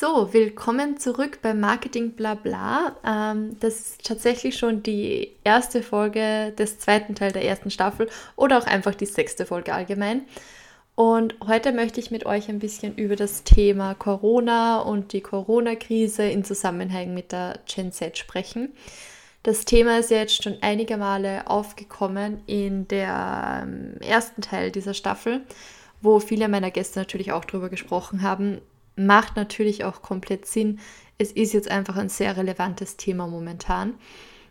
So, willkommen zurück beim Marketing Blabla. Ähm, das ist tatsächlich schon die erste Folge des zweiten Teil der ersten Staffel oder auch einfach die sechste Folge allgemein. Und heute möchte ich mit euch ein bisschen über das Thema Corona und die Corona-Krise in Zusammenhang mit der Gen Z sprechen. Das Thema ist jetzt schon einige Male aufgekommen in der ähm, ersten Teil dieser Staffel, wo viele meiner Gäste natürlich auch darüber gesprochen haben, macht natürlich auch komplett Sinn. Es ist jetzt einfach ein sehr relevantes Thema momentan.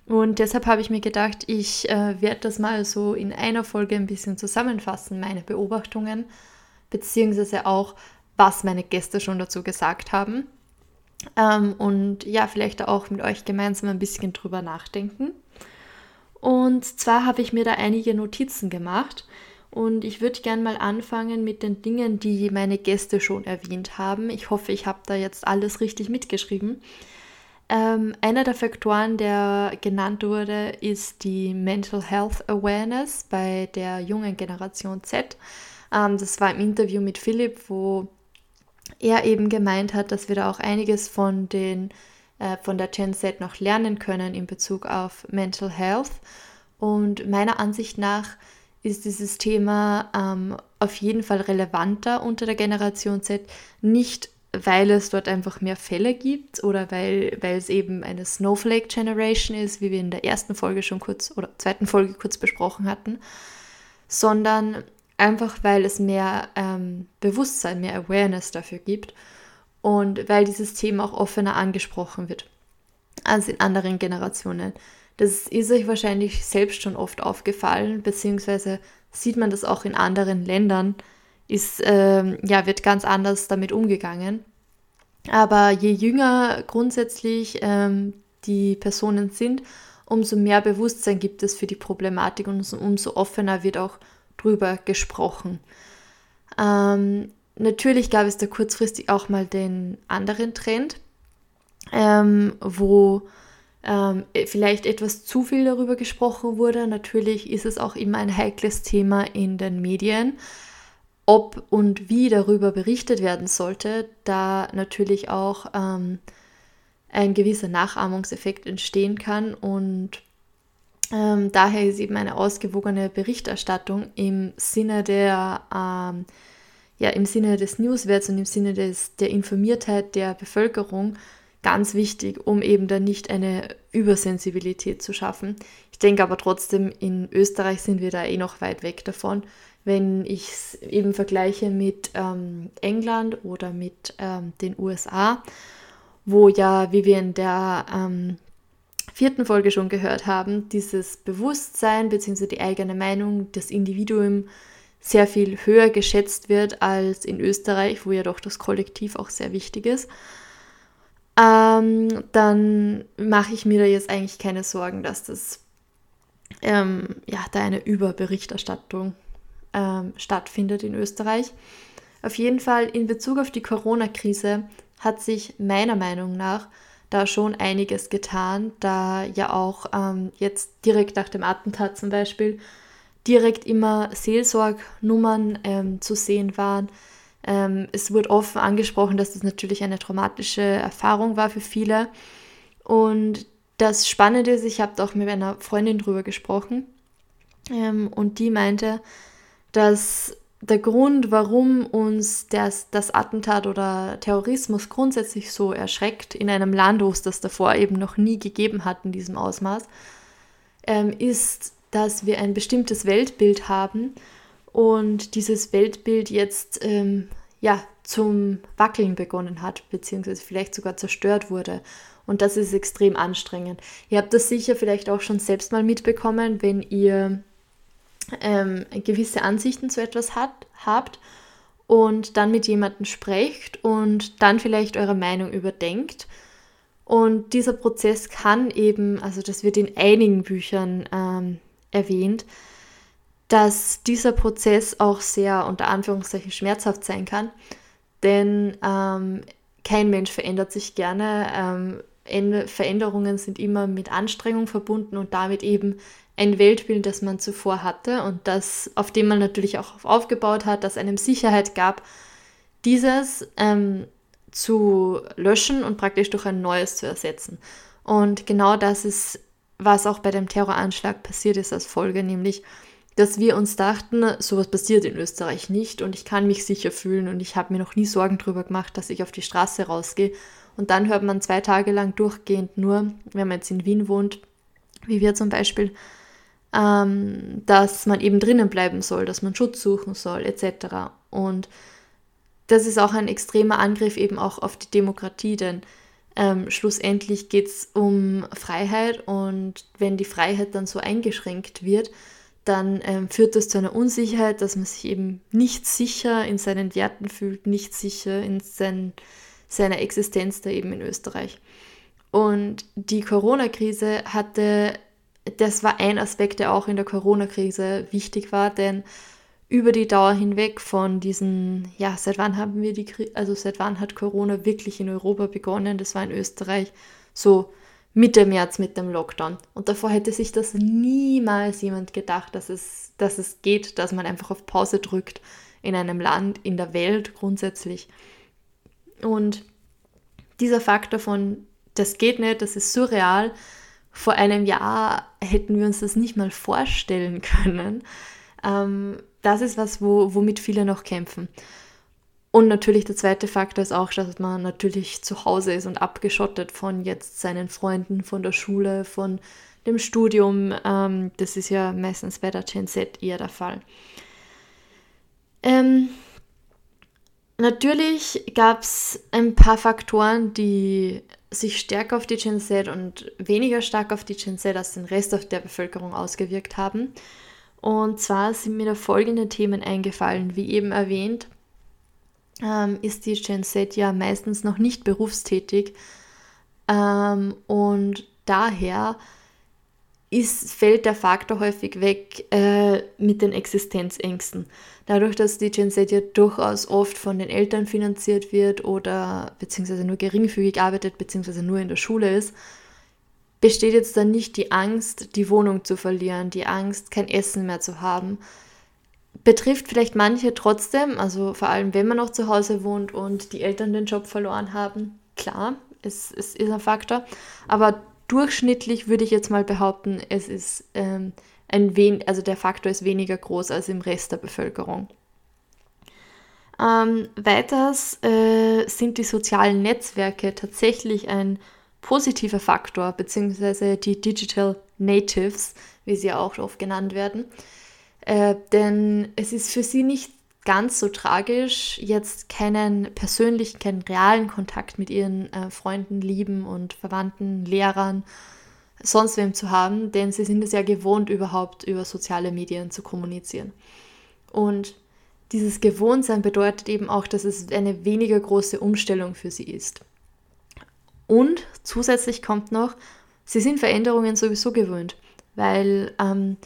Und deshalb habe ich mir gedacht, ich äh, werde das mal so in einer Folge ein bisschen zusammenfassen, meine Beobachtungen, beziehungsweise auch, was meine Gäste schon dazu gesagt haben. Ähm, und ja, vielleicht auch mit euch gemeinsam ein bisschen drüber nachdenken. Und zwar habe ich mir da einige Notizen gemacht und ich würde gerne mal anfangen mit den Dingen, die meine Gäste schon erwähnt haben. Ich hoffe, ich habe da jetzt alles richtig mitgeschrieben. Ähm, einer der Faktoren, der genannt wurde, ist die Mental Health Awareness bei der jungen Generation Z. Ähm, das war im Interview mit Philipp, wo er eben gemeint hat, dass wir da auch einiges von, den, äh, von der Gen Z noch lernen können in Bezug auf Mental Health. Und meiner Ansicht nach ist dieses Thema ähm, auf jeden Fall relevanter unter der Generation Z. Nicht, weil es dort einfach mehr Fälle gibt oder weil, weil es eben eine Snowflake Generation ist, wie wir in der ersten Folge schon kurz oder zweiten Folge kurz besprochen hatten, sondern einfach weil es mehr ähm, Bewusstsein, mehr Awareness dafür gibt und weil dieses Thema auch offener angesprochen wird als in anderen Generationen. Das ist euch wahrscheinlich selbst schon oft aufgefallen, beziehungsweise sieht man das auch in anderen Ländern, ist, ähm, ja, wird ganz anders damit umgegangen. Aber je jünger grundsätzlich ähm, die Personen sind, umso mehr Bewusstsein gibt es für die Problematik und umso offener wird auch drüber gesprochen. Ähm, natürlich gab es da kurzfristig auch mal den anderen Trend, ähm, wo ähm, vielleicht etwas zu viel darüber gesprochen wurde. Natürlich ist es auch immer ein heikles Thema in den Medien, ob und wie darüber berichtet werden sollte, da natürlich auch ähm, ein gewisser Nachahmungseffekt entstehen kann und ähm, daher ist eben eine ausgewogene Berichterstattung im Sinne der ähm, ja, im Sinne des Newswerts und im Sinne des, der Informiertheit der Bevölkerung ganz wichtig, um eben dann nicht eine Übersensibilität zu schaffen. Ich denke aber trotzdem, in Österreich sind wir da eh noch weit weg davon. Wenn ich es eben vergleiche mit ähm, England oder mit ähm, den USA, wo ja, wie wir in der ähm, vierten Folge schon gehört haben, dieses Bewusstsein bzw. die eigene Meinung, das Individuum sehr viel höher geschätzt wird als in Österreich, wo ja doch das Kollektiv auch sehr wichtig ist ähm, dann mache ich mir da jetzt eigentlich keine Sorgen, dass das ähm, ja, da eine Überberichterstattung ähm, stattfindet in Österreich. Auf jeden Fall in Bezug auf die Corona-Krise hat sich meiner Meinung nach da schon einiges getan, da ja auch ähm, jetzt direkt nach dem Attentat zum Beispiel direkt immer Seelsorgnummern ähm, zu sehen waren, ähm, es wurde offen angesprochen, dass das natürlich eine traumatische Erfahrung war für viele. Und das Spannende ist, ich habe auch mit einer Freundin drüber gesprochen ähm, und die meinte, dass der Grund, warum uns das, das Attentat oder Terrorismus grundsätzlich so erschreckt in einem Land, wo es das davor eben noch nie gegeben hat in diesem Ausmaß, ähm, ist, dass wir ein bestimmtes Weltbild haben und dieses Weltbild jetzt ähm, ja, zum Wackeln begonnen hat, beziehungsweise vielleicht sogar zerstört wurde. Und das ist extrem anstrengend. Ihr habt das sicher vielleicht auch schon selbst mal mitbekommen, wenn ihr ähm, gewisse Ansichten zu etwas hat, habt und dann mit jemandem sprecht und dann vielleicht eure Meinung überdenkt. Und dieser Prozess kann eben, also das wird in einigen Büchern ähm, erwähnt, dass dieser Prozess auch sehr unter Anführungszeichen schmerzhaft sein kann, denn ähm, kein Mensch verändert sich gerne. Ähm, Veränderungen sind immer mit Anstrengung verbunden und damit eben ein Weltbild, das man zuvor hatte und das, auf dem man natürlich auch aufgebaut hat, das einem Sicherheit gab, dieses ähm, zu löschen und praktisch durch ein neues zu ersetzen. Und genau das ist, was auch bei dem Terroranschlag passiert ist als Folge, nämlich dass wir uns dachten, sowas passiert in Österreich nicht und ich kann mich sicher fühlen und ich habe mir noch nie Sorgen darüber gemacht, dass ich auf die Straße rausgehe. Und dann hört man zwei Tage lang durchgehend nur, wenn man jetzt in Wien wohnt, wie wir zum Beispiel, ähm, dass man eben drinnen bleiben soll, dass man Schutz suchen soll, etc. Und das ist auch ein extremer Angriff eben auch auf die Demokratie, denn ähm, schlussendlich geht es um Freiheit und wenn die Freiheit dann so eingeschränkt wird, dann ähm, führt das zu einer Unsicherheit, dass man sich eben nicht sicher in seinen Werten fühlt, nicht sicher in sein, seiner Existenz da eben in Österreich. Und die Corona-Krise hatte, das war ein Aspekt, der auch in der Corona-Krise wichtig war, denn über die Dauer hinweg von diesen, ja, seit wann haben wir die, also seit wann hat Corona wirklich in Europa begonnen? Das war in Österreich so Mitte März mit dem Lockdown. Und davor hätte sich das niemals jemand gedacht, dass es, dass es geht, dass man einfach auf Pause drückt in einem Land, in der Welt grundsätzlich. Und dieser Faktor von, das geht nicht, das ist surreal, vor einem Jahr hätten wir uns das nicht mal vorstellen können. Ähm, das ist was, wo, womit viele noch kämpfen. Und natürlich der zweite Faktor ist auch, dass man natürlich zu Hause ist und abgeschottet von jetzt seinen Freunden, von der Schule, von dem Studium. Ähm, das ist ja meistens bei der Gen Z eher der Fall. Ähm, natürlich gab es ein paar Faktoren, die sich stärker auf die Gen Z und weniger stark auf die Gen Z als den Rest der Bevölkerung ausgewirkt haben. Und zwar sind mir da folgende Themen eingefallen, wie eben erwähnt ähm, ist die Gen Z ja meistens noch nicht berufstätig. Ähm, und daher ist, fällt der Faktor häufig weg äh, mit den Existenzängsten. Dadurch, dass die Gen Z ja durchaus oft von den Eltern finanziert wird oder beziehungsweise nur geringfügig arbeitet, beziehungsweise nur in der Schule ist, besteht jetzt dann nicht die Angst, die Wohnung zu verlieren, die Angst, kein Essen mehr zu haben, betrifft vielleicht manche trotzdem, also vor allem wenn man noch zu Hause wohnt und die Eltern den Job verloren haben. Klar, es, es ist ein Faktor, aber durchschnittlich würde ich jetzt mal behaupten, es ist ähm, ein wen also der Faktor ist weniger groß als im Rest der Bevölkerung. Ähm, weiters äh, sind die sozialen Netzwerke tatsächlich ein positiver Faktor, beziehungsweise die Digital Natives, wie sie auch oft genannt werden. Äh, denn es ist für sie nicht ganz so tragisch, jetzt keinen persönlichen, keinen realen Kontakt mit ihren äh, Freunden, Lieben und Verwandten, Lehrern, sonst wem zu haben, denn sie sind es ja gewohnt, überhaupt über soziale Medien zu kommunizieren. Und dieses Gewohntsein bedeutet eben auch, dass es eine weniger große Umstellung für sie ist. Und zusätzlich kommt noch, sie sind Veränderungen sowieso gewöhnt, weil ähm,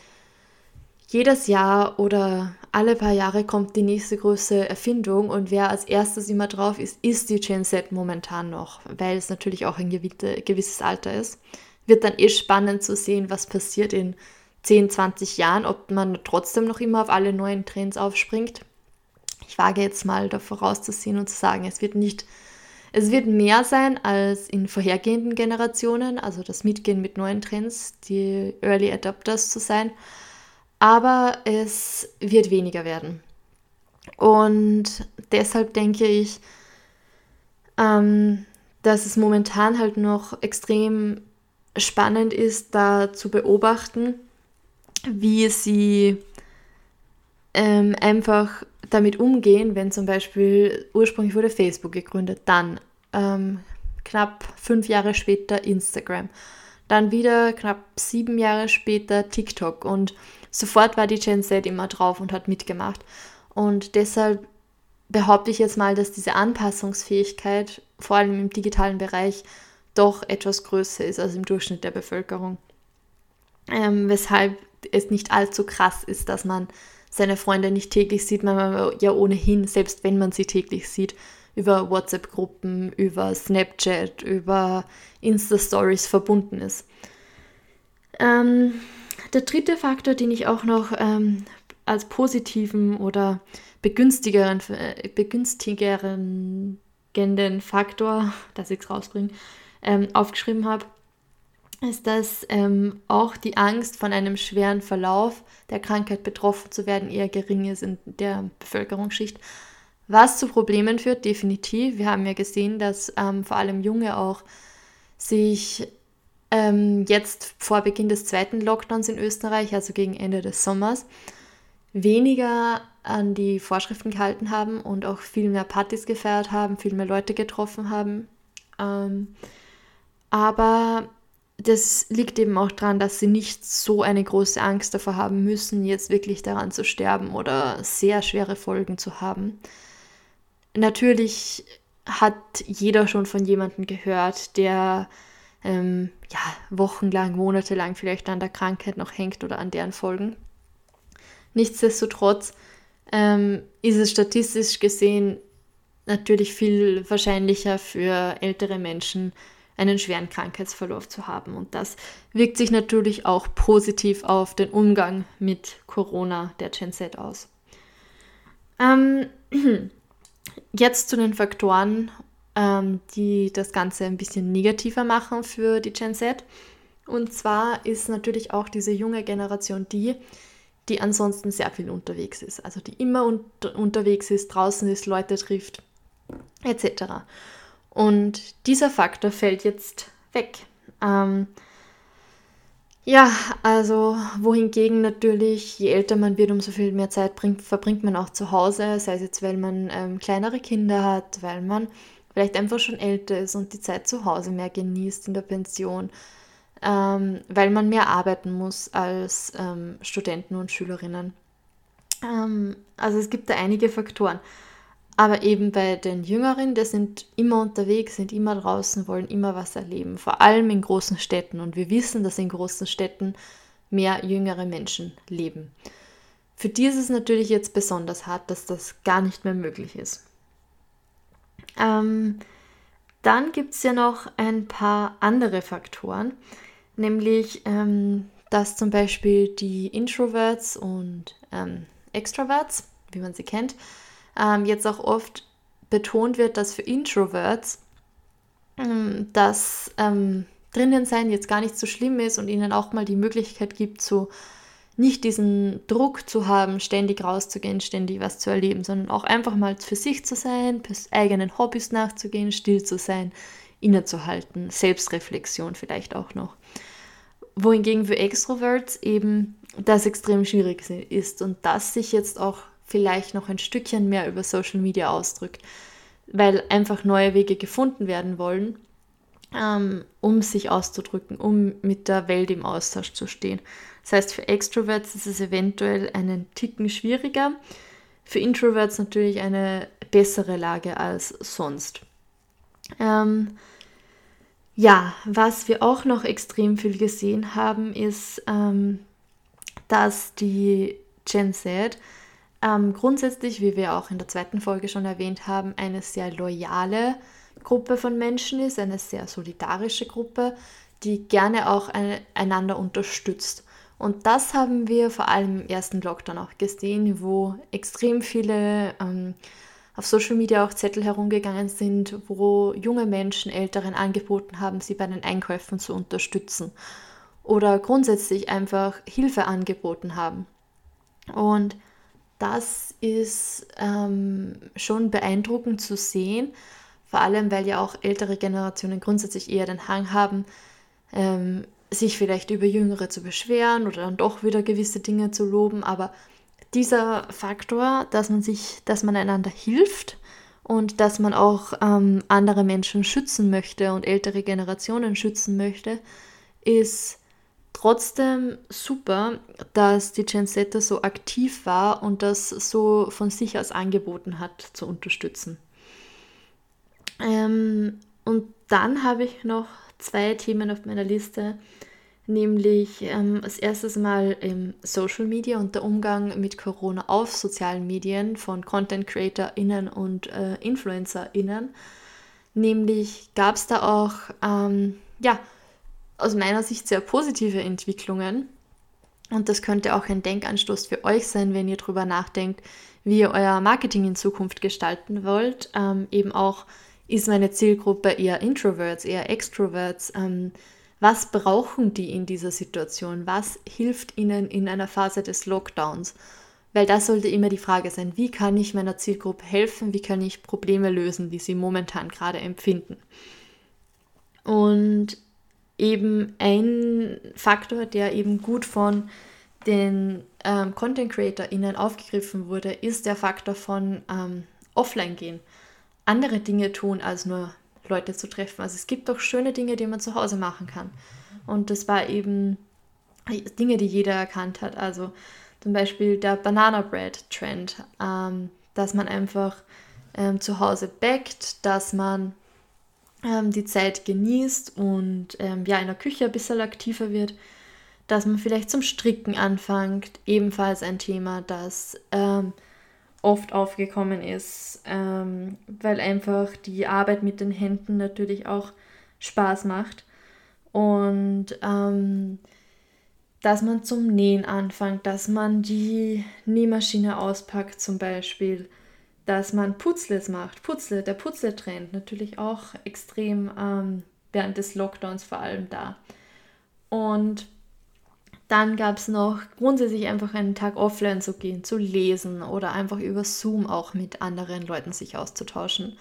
jedes Jahr oder alle paar Jahre kommt die nächste große Erfindung und wer als erstes immer drauf ist, ist die Gen Z momentan noch, weil es natürlich auch ein gewisses Alter ist. Wird dann eh spannend zu sehen, was passiert in 10, 20 Jahren, ob man trotzdem noch immer auf alle neuen Trends aufspringt. Ich wage jetzt mal da vorauszusehen und zu sagen, es wird nicht, es wird mehr sein als in vorhergehenden Generationen, also das Mitgehen mit neuen Trends, die Early Adopters zu sein aber es wird weniger werden. Und deshalb denke ich, ähm, dass es momentan halt noch extrem spannend ist, da zu beobachten, wie sie ähm, einfach damit umgehen, wenn zum Beispiel ursprünglich wurde Facebook gegründet, dann ähm, knapp fünf Jahre später Instagram, dann wieder knapp sieben Jahre später TikTok und sofort war die Gen Z immer drauf und hat mitgemacht. Und deshalb behaupte ich jetzt mal, dass diese Anpassungsfähigkeit, vor allem im digitalen Bereich, doch etwas größer ist als im Durchschnitt der Bevölkerung. Ähm, weshalb es nicht allzu krass ist, dass man seine Freunde nicht täglich sieht, man ja ohnehin, selbst wenn man sie täglich sieht, über WhatsApp-Gruppen, über Snapchat, über Insta-Stories verbunden ist. Ähm, der dritte Faktor, den ich auch noch ähm, als positiven oder begünstigeren, äh, begünstigenden Faktor, dass ich es rausbringe, ähm, aufgeschrieben habe, ist, dass ähm, auch die Angst von einem schweren Verlauf der Krankheit betroffen zu werden eher gering ist in der Bevölkerungsschicht. Was zu Problemen führt, definitiv. Wir haben ja gesehen, dass ähm, vor allem Junge auch sich ähm, jetzt vor Beginn des zweiten Lockdowns in Österreich, also gegen Ende des Sommers, weniger an die Vorschriften gehalten haben und auch viel mehr Partys gefeiert haben, viel mehr Leute getroffen haben. Ähm, aber das liegt eben auch daran, dass sie nicht so eine große Angst davor haben müssen, jetzt wirklich daran zu sterben oder sehr schwere Folgen zu haben. Natürlich hat jeder schon von jemandem gehört, der ähm, ja, wochenlang, monatelang vielleicht an der Krankheit noch hängt oder an deren Folgen. Nichtsdestotrotz ähm, ist es statistisch gesehen natürlich viel wahrscheinlicher für ältere Menschen, einen schweren Krankheitsverlauf zu haben. Und das wirkt sich natürlich auch positiv auf den Umgang mit Corona der Gen Z aus. Ähm, jetzt zu den Faktoren, ähm, die das Ganze ein bisschen negativer machen für die Gen Z. Und zwar ist natürlich auch diese junge Generation die, die ansonsten sehr viel unterwegs ist. Also die immer unter unterwegs ist, draußen ist, Leute trifft, etc. Und dieser Faktor fällt jetzt weg. Ähm, ja, also wohingegen natürlich, je älter man wird, umso viel mehr Zeit bringt, verbringt man auch zu Hause, sei es jetzt, weil man ähm, kleinere Kinder hat, weil man vielleicht einfach schon älter ist und die Zeit zu Hause mehr genießt in der Pension, ähm, weil man mehr arbeiten muss als ähm, Studenten und Schülerinnen. Ähm, also es gibt da einige Faktoren. Aber eben bei den Jüngeren, die sind immer unterwegs, sind immer draußen, wollen immer was erleben, vor allem in großen Städten. Und wir wissen, dass in großen Städten mehr jüngere Menschen leben. Für die ist es natürlich jetzt besonders hart, dass das gar nicht mehr möglich ist. Ähm, dann gibt es ja noch ein paar andere Faktoren, nämlich ähm, dass zum Beispiel die Introverts und ähm, Extroverts, wie man sie kennt, ähm, jetzt auch oft betont wird, dass für Introverts ähm, das ähm, drinnen sein jetzt gar nicht so schlimm ist und ihnen auch mal die Möglichkeit gibt, so nicht diesen Druck zu haben, ständig rauszugehen, ständig was zu erleben, sondern auch einfach mal für sich zu sein, eigenen Hobbys nachzugehen, still zu sein, innezuhalten, Selbstreflexion vielleicht auch noch. Wohingegen für Extroverts eben das extrem schwierig ist und das sich jetzt auch vielleicht noch ein Stückchen mehr über Social Media ausdrückt, weil einfach neue Wege gefunden werden wollen, ähm, um sich auszudrücken, um mit der Welt im Austausch zu stehen. Das heißt, für Extroverts ist es eventuell einen Ticken schwieriger, für Introverts natürlich eine bessere Lage als sonst. Ähm, ja, was wir auch noch extrem viel gesehen haben, ist, ähm, dass die Gen Z ähm, grundsätzlich, wie wir auch in der zweiten Folge schon erwähnt haben, eine sehr loyale Gruppe von Menschen ist, eine sehr solidarische Gruppe, die gerne auch eine, einander unterstützt. Und das haben wir vor allem im ersten Lockdown auch gesehen, wo extrem viele ähm, auf Social Media auch Zettel herumgegangen sind, wo junge Menschen Älteren angeboten haben, sie bei den Einkäufen zu unterstützen oder grundsätzlich einfach Hilfe angeboten haben. Und das ist ähm, schon beeindruckend zu sehen, vor allem weil ja auch ältere Generationen grundsätzlich eher den Hang haben, ähm, sich vielleicht über Jüngere zu beschweren oder dann doch wieder gewisse Dinge zu loben. Aber dieser Faktor, dass man sich, dass man einander hilft und dass man auch ähm, andere Menschen schützen möchte und ältere Generationen schützen möchte, ist trotzdem super, dass die Gen Z so aktiv war und das so von sich aus angeboten hat zu unterstützen. Ähm, und dann habe ich noch zwei Themen auf meiner Liste, nämlich ähm, als erstes mal im Social Media und der Umgang mit Corona auf sozialen Medien von Content CreatorInnen und äh, InfluencerInnen. Nämlich gab es da auch, ähm, ja, aus meiner Sicht sehr positive Entwicklungen. Und das könnte auch ein Denkanstoß für euch sein, wenn ihr darüber nachdenkt, wie ihr euer Marketing in Zukunft gestalten wollt. Ähm, eben auch, ist meine Zielgruppe eher Introverts, eher Extroverts? Ähm, was brauchen die in dieser Situation? Was hilft ihnen in einer Phase des Lockdowns? Weil das sollte immer die Frage sein, wie kann ich meiner Zielgruppe helfen? Wie kann ich Probleme lösen, die sie momentan gerade empfinden? Und eben ein Faktor, der eben gut von den ähm, Content CreatorInnen aufgegriffen wurde, ist der Faktor von ähm, Offline gehen. Andere Dinge tun, als nur Leute zu treffen. Also es gibt auch schöne Dinge, die man zu Hause machen kann. Und das war eben Dinge, die jeder erkannt hat. Also zum Beispiel der Banana Bread Trend, ähm, dass man einfach ähm, zu Hause backt, dass man ähm, die Zeit genießt und ähm, ja in der Küche ein bisschen aktiver wird, dass man vielleicht zum Stricken anfängt, ebenfalls ein Thema, das ähm, oft aufgekommen ist, ähm, weil einfach die Arbeit mit den Händen natürlich auch Spaß macht. Und ähm, dass man zum Nähen anfängt, dass man die Nähmaschine auspackt zum Beispiel, dass man Putzles macht. Putzle, der Putzle-Trend natürlich auch extrem ähm, während des Lockdowns vor allem da. Und dann gab es noch grundsätzlich einfach einen Tag offline zu gehen, zu lesen oder einfach über Zoom auch mit anderen Leuten sich auszutauschen.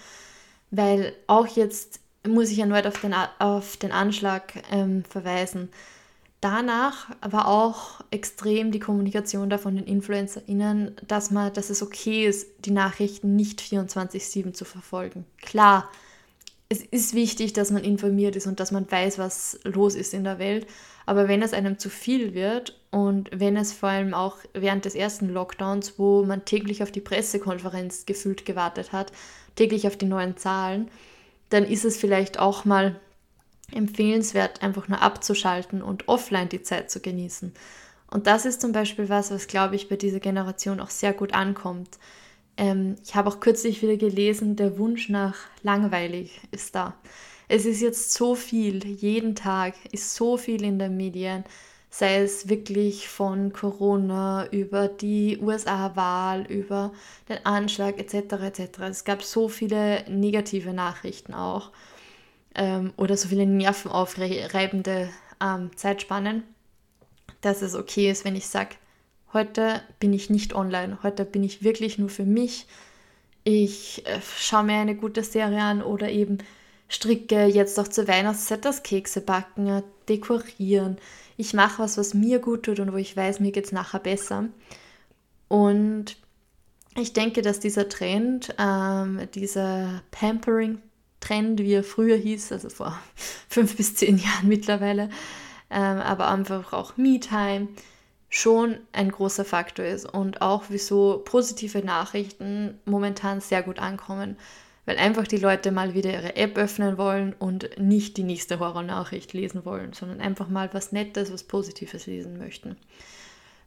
Weil auch jetzt muss ich erneut auf den, auf den Anschlag ähm, verweisen. Danach war auch extrem die Kommunikation da von den InfluencerInnen, dass, man, dass es okay ist, die Nachrichten nicht 24-7 zu verfolgen. Klar, es ist wichtig, dass man informiert ist und dass man weiß, was los ist in der Welt. Aber wenn es einem zu viel wird und wenn es vor allem auch während des ersten Lockdowns, wo man täglich auf die Pressekonferenz gefühlt gewartet hat, täglich auf die neuen Zahlen, dann ist es vielleicht auch mal empfehlenswert, einfach nur abzuschalten und offline die Zeit zu genießen. Und das ist zum Beispiel was, was, glaube ich, bei dieser Generation auch sehr gut ankommt. Ähm, ich habe auch kürzlich wieder gelesen, der Wunsch nach langweilig ist da. Es ist jetzt so viel, jeden Tag ist so viel in den Medien, sei es wirklich von Corona über die USA-Wahl, über den Anschlag etc. etc. Es gab so viele negative Nachrichten auch ähm, oder so viele nervenaufreibende ähm, Zeitspannen, dass es okay ist, wenn ich sage, heute bin ich nicht online, heute bin ich wirklich nur für mich. Ich äh, schaue mir eine gute Serie an oder eben stricke, jetzt auch zur Weihnachtszeit das Kekse backen, dekorieren. Ich mache was, was mir gut tut und wo ich weiß, mir geht es nachher besser. Und ich denke, dass dieser Trend, ähm, dieser Pampering-Trend, wie er früher hieß, also vor fünf bis zehn Jahren mittlerweile, ähm, aber einfach auch Me-Time, schon ein großer Faktor ist und auch wieso positive Nachrichten momentan sehr gut ankommen weil einfach die Leute mal wieder ihre App öffnen wollen und nicht die nächste Horrornachricht lesen wollen, sondern einfach mal was Nettes, was Positives lesen möchten.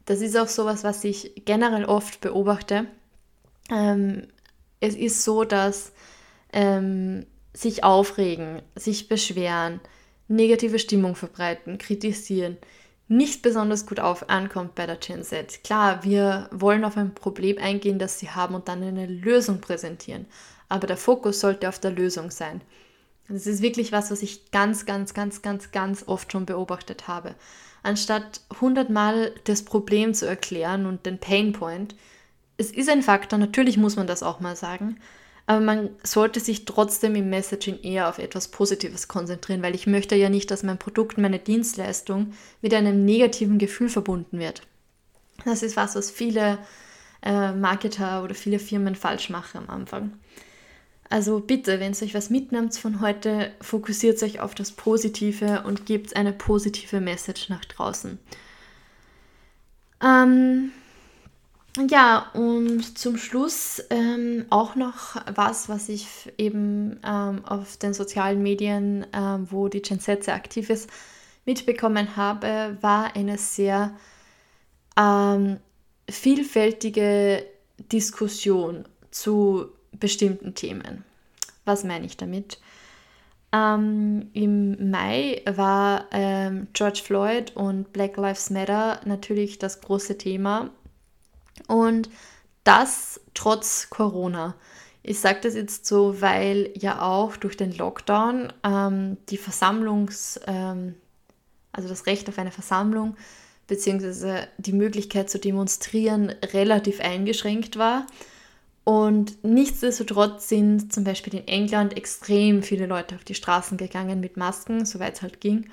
Das ist auch sowas, was ich generell oft beobachte. Ähm, es ist so, dass ähm, sich aufregen, sich beschweren, negative Stimmung verbreiten, kritisieren, nicht besonders gut auf, ankommt bei der Gen Z. Klar, wir wollen auf ein Problem eingehen, das sie haben und dann eine Lösung präsentieren aber der Fokus sollte auf der Lösung sein. Das ist wirklich was, was ich ganz, ganz, ganz, ganz, ganz oft schon beobachtet habe. Anstatt hundertmal das Problem zu erklären und den Painpoint, es ist ein Faktor, natürlich muss man das auch mal sagen, aber man sollte sich trotzdem im Messaging eher auf etwas Positives konzentrieren, weil ich möchte ja nicht, dass mein Produkt, meine Dienstleistung mit einem negativen Gefühl verbunden wird. Das ist was, was viele äh, Marketer oder viele Firmen falsch machen am Anfang. Also bitte, wenn ihr euch was mitnimmt von heute, fokussiert euch auf das Positive und gebt eine positive Message nach draußen. Ähm, ja, und zum Schluss ähm, auch noch was, was ich eben ähm, auf den sozialen Medien, ähm, wo die Gen Z sehr aktiv ist, mitbekommen habe, war eine sehr ähm, vielfältige Diskussion zu bestimmten Themen. Was meine ich damit? Ähm, Im Mai war ähm, George Floyd und Black Lives Matter natürlich das große Thema. Und das trotz Corona. Ich sage das jetzt so, weil ja auch durch den Lockdown ähm, die Versammlungs, ähm, also das Recht auf eine Versammlung beziehungsweise die Möglichkeit zu demonstrieren relativ eingeschränkt war. Und nichtsdestotrotz sind zum Beispiel in England extrem viele Leute auf die Straßen gegangen mit Masken, soweit es halt ging,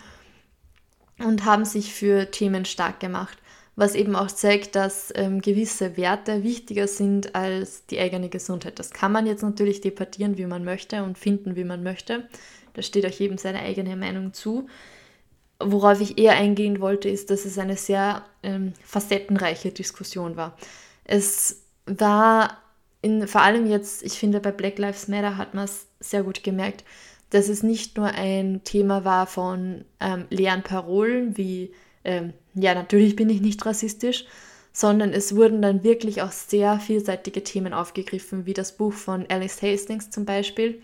und haben sich für Themen stark gemacht, was eben auch zeigt, dass ähm, gewisse Werte wichtiger sind als die eigene Gesundheit. Das kann man jetzt natürlich debattieren, wie man möchte und finden, wie man möchte. Da steht auch jedem seine eigene Meinung zu. Worauf ich eher eingehen wollte, ist, dass es eine sehr ähm, facettenreiche Diskussion war. Es war in, vor allem jetzt, ich finde, bei Black Lives Matter hat man es sehr gut gemerkt, dass es nicht nur ein Thema war von ähm, leeren Parolen wie, ähm, ja, natürlich bin ich nicht rassistisch, sondern es wurden dann wirklich auch sehr vielseitige Themen aufgegriffen, wie das Buch von Alice Hastings zum Beispiel,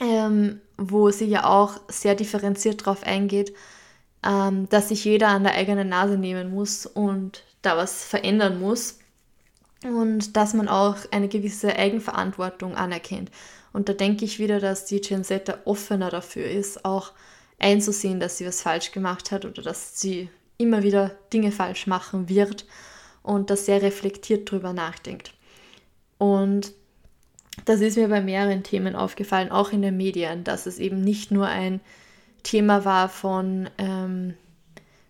ähm, wo sie ja auch sehr differenziert darauf eingeht, ähm, dass sich jeder an der eigenen Nase nehmen muss und da was verändern muss und dass man auch eine gewisse Eigenverantwortung anerkennt. Und da denke ich wieder, dass die Gen Z offener dafür ist, auch einzusehen, dass sie was falsch gemacht hat oder dass sie immer wieder Dinge falsch machen wird und dass sehr reflektiert drüber nachdenkt. Und das ist mir bei mehreren Themen aufgefallen, auch in den Medien, dass es eben nicht nur ein Thema war von, ähm,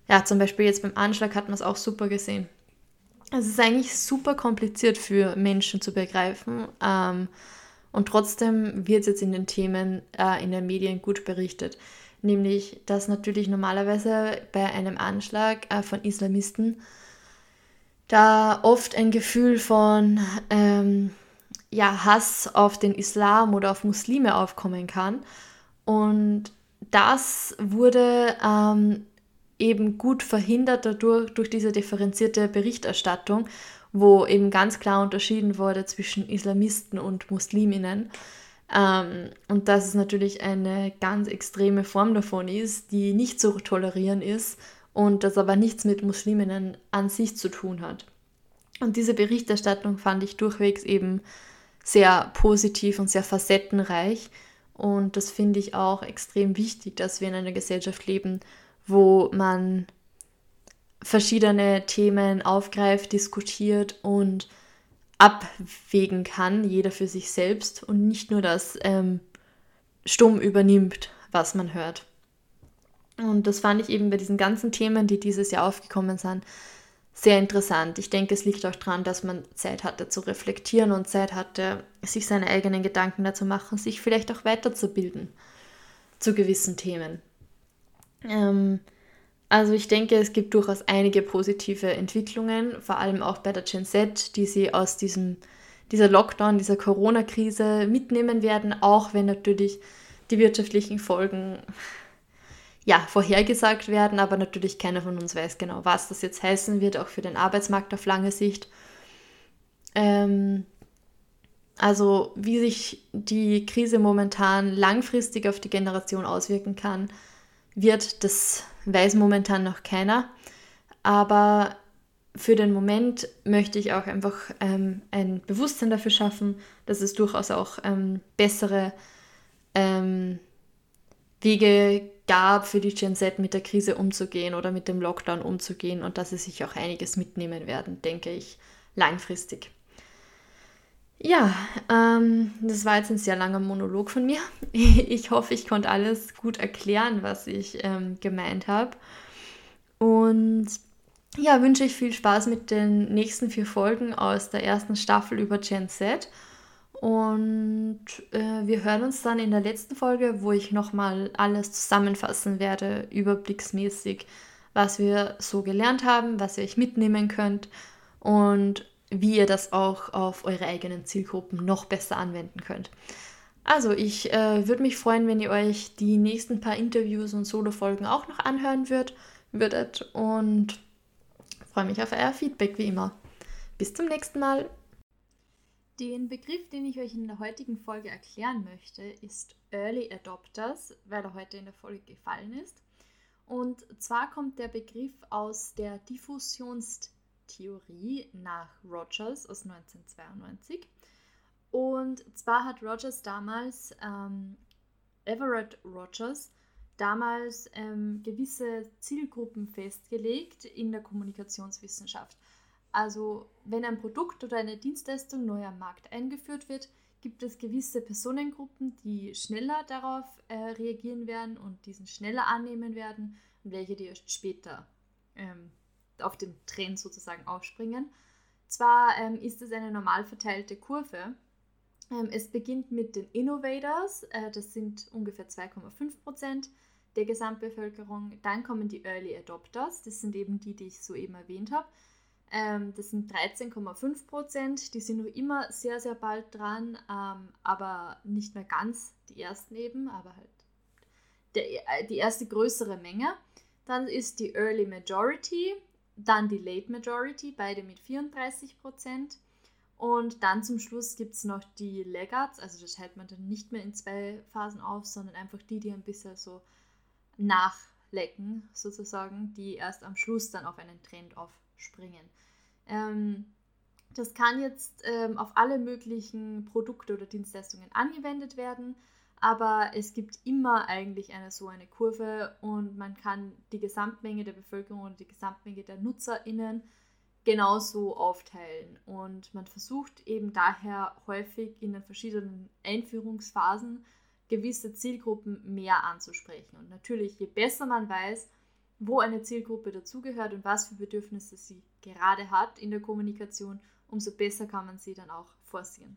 ja, zum Beispiel jetzt beim Anschlag hat man es auch super gesehen. Es ist eigentlich super kompliziert für Menschen zu begreifen. Ähm, und trotzdem wird es jetzt in den Themen äh, in den Medien gut berichtet. Nämlich, dass natürlich normalerweise bei einem Anschlag äh, von Islamisten da oft ein Gefühl von ähm, ja, Hass auf den Islam oder auf Muslime aufkommen kann. Und das wurde ähm, eben gut verhindert dadurch, durch diese differenzierte Berichterstattung, wo eben ganz klar unterschieden wurde zwischen Islamisten und Musliminnen. Ähm, und dass es natürlich eine ganz extreme Form davon ist, die nicht zu tolerieren ist und das aber nichts mit Musliminnen an sich zu tun hat. Und diese Berichterstattung fand ich durchwegs eben sehr positiv und sehr facettenreich. Und das finde ich auch extrem wichtig, dass wir in einer Gesellschaft leben, wo man verschiedene Themen aufgreift, diskutiert und abwägen kann, jeder für sich selbst und nicht nur das ähm, stumm übernimmt, was man hört. Und das fand ich eben bei diesen ganzen Themen, die dieses Jahr aufgekommen sind, sehr interessant. Ich denke, es liegt auch daran, dass man Zeit hatte zu reflektieren und Zeit hatte, sich seine eigenen Gedanken dazu machen, sich vielleicht auch weiterzubilden zu gewissen Themen. Ähm, also ich denke, es gibt durchaus einige positive Entwicklungen, vor allem auch bei der Gen Z, die sie aus diesem, dieser Lockdown, dieser Corona-Krise mitnehmen werden, auch wenn natürlich die wirtschaftlichen Folgen ja, vorhergesagt werden, aber natürlich keiner von uns weiß genau, was das jetzt heißen wird, auch für den Arbeitsmarkt auf lange Sicht. Ähm, also wie sich die Krise momentan langfristig auf die Generation auswirken kann, wird, das weiß momentan noch keiner. Aber für den Moment möchte ich auch einfach ähm, ein Bewusstsein dafür schaffen, dass es durchaus auch ähm, bessere ähm, Wege gab für die Gen Z mit der Krise umzugehen oder mit dem Lockdown umzugehen und dass sie sich auch einiges mitnehmen werden, denke ich, langfristig. Ja, ähm, das war jetzt ein sehr langer Monolog von mir. Ich hoffe, ich konnte alles gut erklären, was ich ähm, gemeint habe. Und ja, wünsche ich viel Spaß mit den nächsten vier Folgen aus der ersten Staffel über Gen Z. Und äh, wir hören uns dann in der letzten Folge, wo ich nochmal alles zusammenfassen werde, überblicksmäßig, was wir so gelernt haben, was ihr euch mitnehmen könnt und wie ihr das auch auf eure eigenen Zielgruppen noch besser anwenden könnt. Also, ich äh, würde mich freuen, wenn ihr euch die nächsten paar Interviews und Solo-Folgen auch noch anhören würd, würdet und freue mich auf euer Feedback wie immer. Bis zum nächsten Mal. Den Begriff, den ich euch in der heutigen Folge erklären möchte, ist Early Adopters, weil er heute in der Folge gefallen ist. Und zwar kommt der Begriff aus der Diffusionstheorie nach Rogers aus 1992. Und zwar hat Rogers damals, ähm, Everett Rogers, damals ähm, gewisse Zielgruppen festgelegt in der Kommunikationswissenschaft. Also wenn ein Produkt oder eine Dienstleistung neu am Markt eingeführt wird, gibt es gewisse Personengruppen, die schneller darauf äh, reagieren werden und diesen schneller annehmen werden und welche, die erst später ähm, auf den Trend sozusagen aufspringen. Zwar ähm, ist es eine normal verteilte Kurve, ähm, es beginnt mit den Innovators, äh, das sind ungefähr 2,5 Prozent der Gesamtbevölkerung. Dann kommen die Early Adopters, das sind eben die, die ich soeben erwähnt habe. Ähm, das sind 13,5 Prozent, die sind noch immer sehr, sehr bald dran, ähm, aber nicht mehr ganz die ersten eben, aber halt der, äh, die erste größere Menge. Dann ist die Early Majority, dann die Late Majority, beide mit 34 Prozent. Und dann zum Schluss gibt es noch die Laggards, also das hält man dann nicht mehr in zwei Phasen auf, sondern einfach die, die ein bisschen so nachlecken, sozusagen, die erst am Schluss dann auf einen Trend aufspringen. Ähm, das kann jetzt ähm, auf alle möglichen Produkte oder Dienstleistungen angewendet werden, aber es gibt immer eigentlich eine so eine Kurve und man kann die Gesamtmenge der Bevölkerung und die Gesamtmenge der NutzerInnen genauso aufteilen. Und man versucht eben daher häufig in den verschiedenen Einführungsphasen gewisse Zielgruppen mehr anzusprechen. Und natürlich, je besser man weiß, wo eine Zielgruppe dazugehört und was für Bedürfnisse sie gerade hat in der Kommunikation, umso besser kann man sie dann auch forcieren.